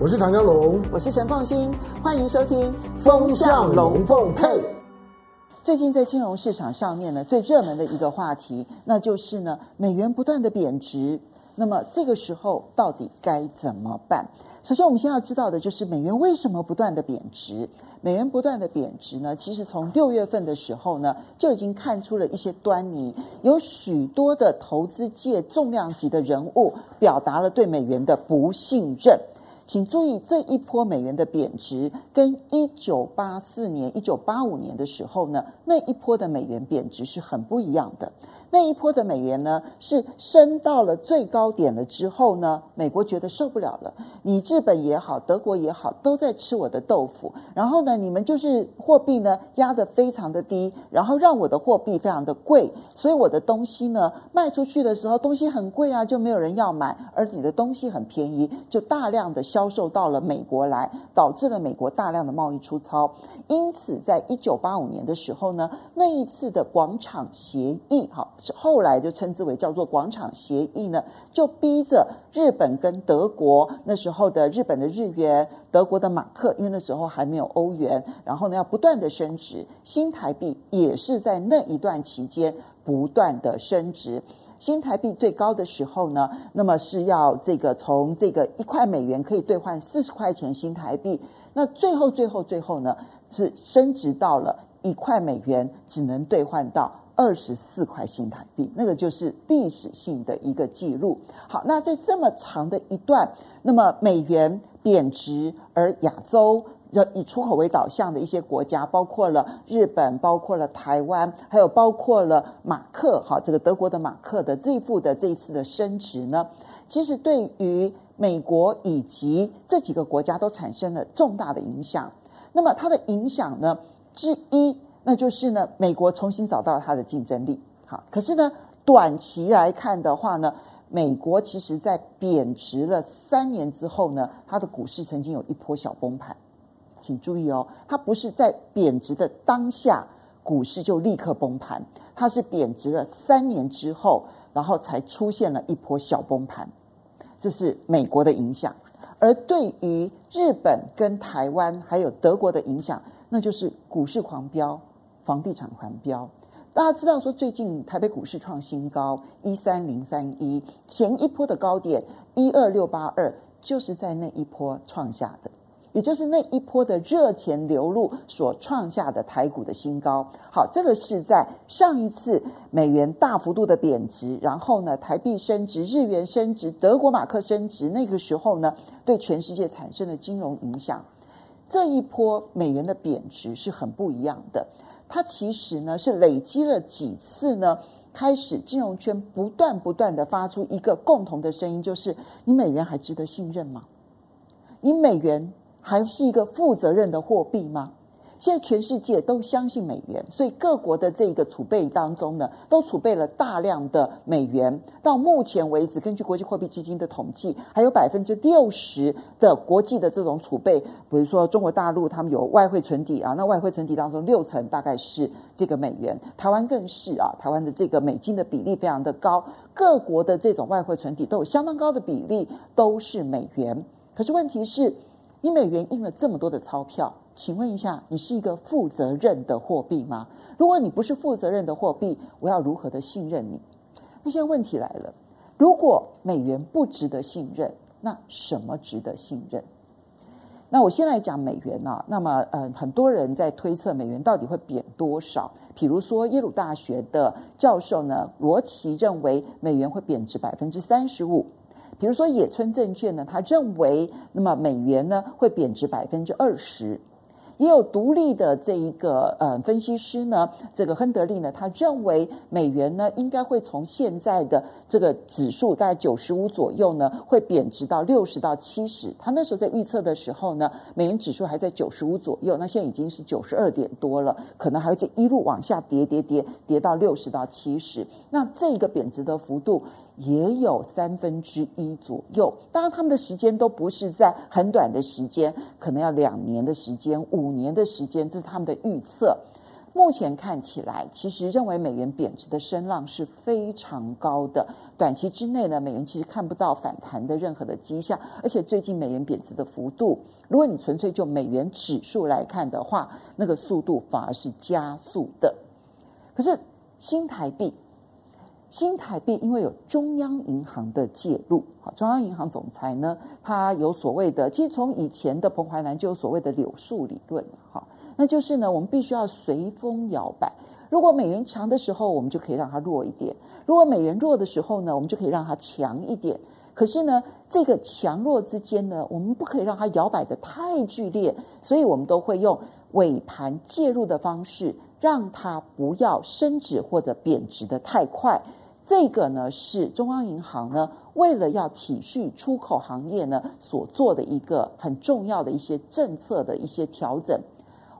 我是唐江龙，我是陈凤新，欢迎收听《风向龙凤配》。最近在金融市场上面呢，最热门的一个话题，那就是呢，美元不断的贬值。那么这个时候到底该怎么办？首先，我们先要知道的就是美元为什么不断的贬值。美元不断的贬值呢，其实从六月份的时候呢，就已经看出了一些端倪。有许多的投资界重量级的人物表达了对美元的不信任。请注意，这一波美元的贬值跟一九八四年、一九八五年的时候呢，那一波的美元贬值是很不一样的。那一波的美元呢，是升到了最高点了之后呢，美国觉得受不了了。你日本也好，德国也好，都在吃我的豆腐。然后呢，你们就是货币呢压得非常的低，然后让我的货币非常的贵，所以我的东西呢卖出去的时候东西很贵啊，就没有人要买；而你的东西很便宜，就大量的销售到了美国来，导致了美国大量的贸易出超。因此，在一九八五年的时候呢，那一次的广场协议，好。后来就称之为叫做广场协议呢，就逼着日本跟德国那时候的日本的日元、德国的马克，因为那时候还没有欧元，然后呢要不断的升值，新台币也是在那一段期间不断的升值。新台币最高的时候呢，那么是要这个从这个一块美元可以兑换四十块钱新台币，那最后最后最后呢是升值到了一块美元只能兑换到。二十四块新台币，那个就是历史性的一个记录。好，那在这么长的一段，那么美元贬值，而亚洲要以出口为导向的一些国家，包括了日本，包括了台湾，还有包括了马克，哈，这个德国的马克的这一步的这一次的升值呢，其实对于美国以及这几个国家都产生了重大的影响。那么它的影响呢，之一。那就是呢，美国重新找到它的竞争力。好，可是呢，短期来看的话呢，美国其实在贬值了三年之后呢，它的股市曾经有一波小崩盘。请注意哦，它不是在贬值的当下股市就立刻崩盘，它是贬值了三年之后，然后才出现了一波小崩盘。这是美国的影响，而对于日本跟台湾还有德国的影响，那就是股市狂飙。房地产狂飙，大家知道说，最近台北股市创新高一三零三一，前一波的高点一二六八二，就是在那一波创下的，也就是那一波的热钱流入所创下的台股的新高。好，这个是在上一次美元大幅度的贬值，然后呢，台币升值、日元升值、德国马克升值，那个时候呢，对全世界产生的金融影响。这一波美元的贬值是很不一样的。它其实呢是累积了几次呢，开始金融圈不断不断的发出一个共同的声音，就是你美元还值得信任吗？你美元还是一个负责任的货币吗？现在全世界都相信美元，所以各国的这个储备当中呢，都储备了大量的美元。到目前为止，根据国际货币基金的统计，还有百分之六十的国际的这种储备，比如说中国大陆，他们有外汇存底啊，那外汇存底当中六成大概是这个美元，台湾更是啊，台湾的这个美金的比例非常的高，各国的这种外汇存底都有相当高的比例都是美元。可是问题是，你美元印了这么多的钞票。请问一下，你是一个负责任的货币吗？如果你不是负责任的货币，我要如何的信任你？那现在问题来了，如果美元不值得信任，那什么值得信任？那我先来讲美元啊。那么，呃，很多人在推测美元到底会贬多少。比如说，耶鲁大学的教授呢，罗奇认为美元会贬值百分之三十五。比如说，野村证券呢，他认为那么美元呢会贬值百分之二十。也有独立的这一个呃分析师呢，这个亨德利呢，他认为美元呢应该会从现在的这个指数大概九十五左右呢，会贬值到六十到七十。他那时候在预测的时候呢，美元指数还在九十五左右，那现在已经是九十二点多了，可能还会再一路往下跌跌跌跌到六十到七十。那这个贬值的幅度。也有三分之一左右，当然他们的时间都不是在很短的时间，可能要两年的时间、五年的时间，这是他们的预测。目前看起来，其实认为美元贬值的声浪是非常高的。短期之内呢，美元其实看不到反弹的任何的迹象，而且最近美元贬值的幅度，如果你纯粹就美元指数来看的话，那个速度反而是加速的。可是新台币，新台币因为有中央银行的介入，好，中央银行总裁呢，他有所谓的，其实从以前的彭淮南就有所谓的柳树理论，哈。那就是呢，我们必须要随风摇摆。如果美元强的时候，我们就可以让它弱一点；如果美元弱的时候呢，我们就可以让它强一点。可是呢，这个强弱之间呢，我们不可以让它摇摆得太剧烈，所以我们都会用尾盘介入的方式，让它不要升值或者贬值得太快。这个呢，是中央银行呢，为了要体恤出口行业呢，所做的一个很重要的一些政策的一些调整。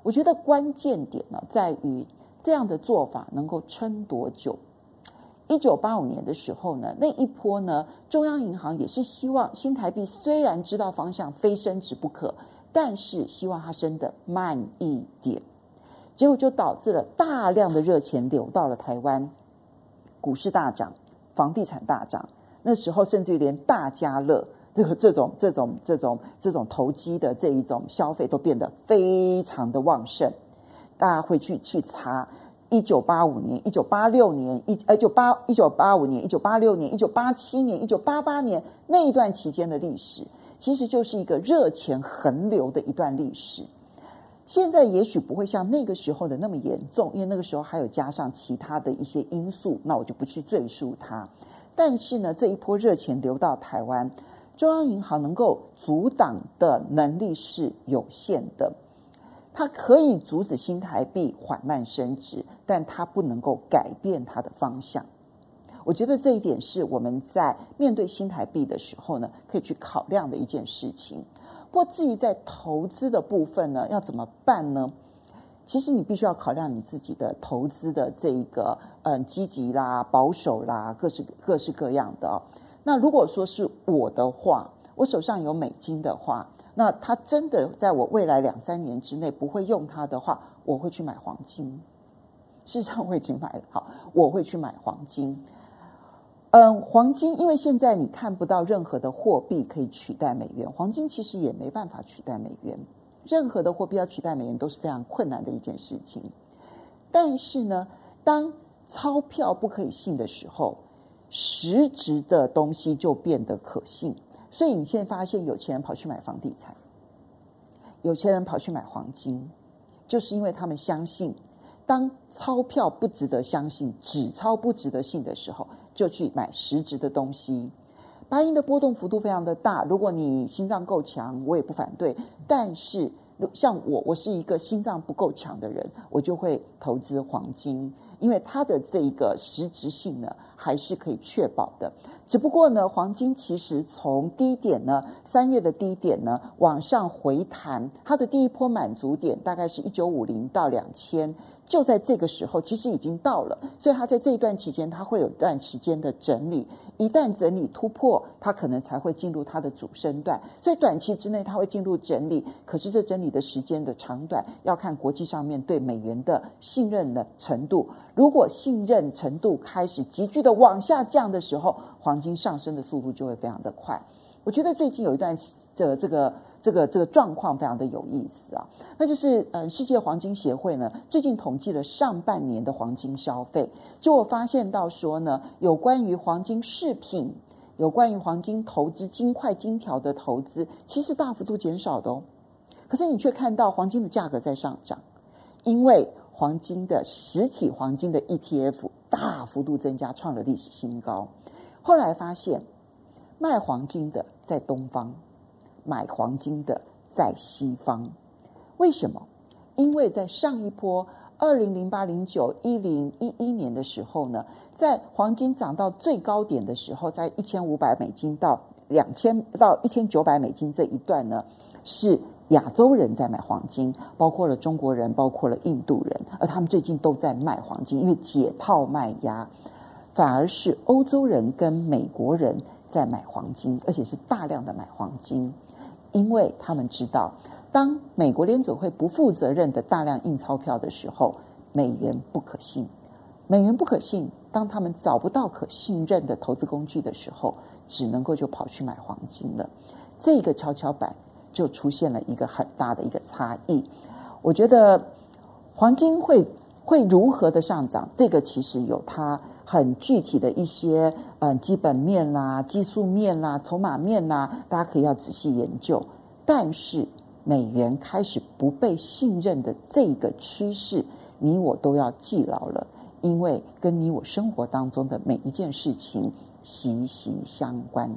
我觉得关键点呢，在于这样的做法能够撑多久。一九八五年的时候呢，那一波呢，中央银行也是希望新台币虽然知道方向非升值不可，但是希望它升得慢一点。结果就导致了大量的热钱流到了台湾，股市大涨，房地产大涨。那时候甚至连大家乐。这个这种这种这种这种投机的这一种消费都变得非常的旺盛，大家会去去查一九八五年、一九八六年、一呃九八一九八五年、一九八六年、一九八七年、一九八八年那一段期间的历史，其实就是一个热钱横流的一段历史。现在也许不会像那个时候的那么严重，因为那个时候还有加上其他的一些因素，那我就不去赘述它。但是呢，这一波热钱流到台湾。中央银行能够阻挡的能力是有限的，它可以阻止新台币缓慢升值，但它不能够改变它的方向。我觉得这一点是我们在面对新台币的时候呢，可以去考量的一件事情。不过至于在投资的部分呢，要怎么办呢？其实你必须要考量你自己的投资的这一个嗯积极啦、保守啦，各式各式各样的。那如果说是我的话，我手上有美金的话，那它真的在我未来两三年之内不会用它的话，我会去买黄金。事实上我已经买了，好，我会去买黄金。嗯，黄金因为现在你看不到任何的货币可以取代美元，黄金其实也没办法取代美元。任何的货币要取代美元都是非常困难的一件事情。但是呢，当钞票不可以信的时候，实质的东西就变得可信，所以你现在发现有钱人跑去买房地产，有钱人跑去买黄金，就是因为他们相信，当钞票不值得相信、纸钞不值得信的时候，就去买实质的东西。白银的波动幅度非常的大，如果你心脏够强，我也不反对。但是像我，我是一个心脏不够强的人，我就会投资黄金。因为它的这个实质性呢，还是可以确保的。只不过呢，黄金其实从低点呢，三月的低点呢，往上回弹，它的第一波满足点大概是一九五零到两千。就在这个时候，其实已经到了，所以它在这一段期间，它会有一段时间的整理。一旦整理突破，它可能才会进入它的主升段。所以短期之内，它会进入整理。可是这整理的时间的长短，要看国际上面对美元的信任的程度。如果信任程度开始急剧的往下降的时候，黄金上升的速度就会非常的快。我觉得最近有一段这这个。这个这个状况非常的有意思啊，那就是呃，世界黄金协会呢最近统计了上半年的黄金消费，就我发现到说呢，有关于黄金饰品、有关于黄金投资、金块、金条的投资，其实大幅度减少的哦。可是你却看到黄金的价格在上涨，因为黄金的实体黄金的 ETF 大幅度增加，创了历史新高。后来发现卖黄金的在东方。买黄金的在西方，为什么？因为在上一波二零零八、零九、一零、一一年的时候呢，在黄金涨到最高点的时候，在一千五百美金到两千到一千九百美金这一段呢，是亚洲人在买黄金，包括了中国人，包括了印度人，而他们最近都在卖黄金，因为解套卖压，反而是欧洲人跟美国人在买黄金，而且是大量的买黄金。因为他们知道，当美国联准会不负责任的大量印钞票的时候，美元不可信。美元不可信，当他们找不到可信任的投资工具的时候，只能够就跑去买黄金了。这个跷跷板就出现了一个很大的一个差异。我觉得黄金会会如何的上涨，这个其实有它很具体的一些嗯基本面啦、技术面啦、筹码面啦，大家可以要仔细研究。但是美元开始不被信任的这个趋势，你我都要记牢了。因为跟你我生活当中的每一件事情息息相关。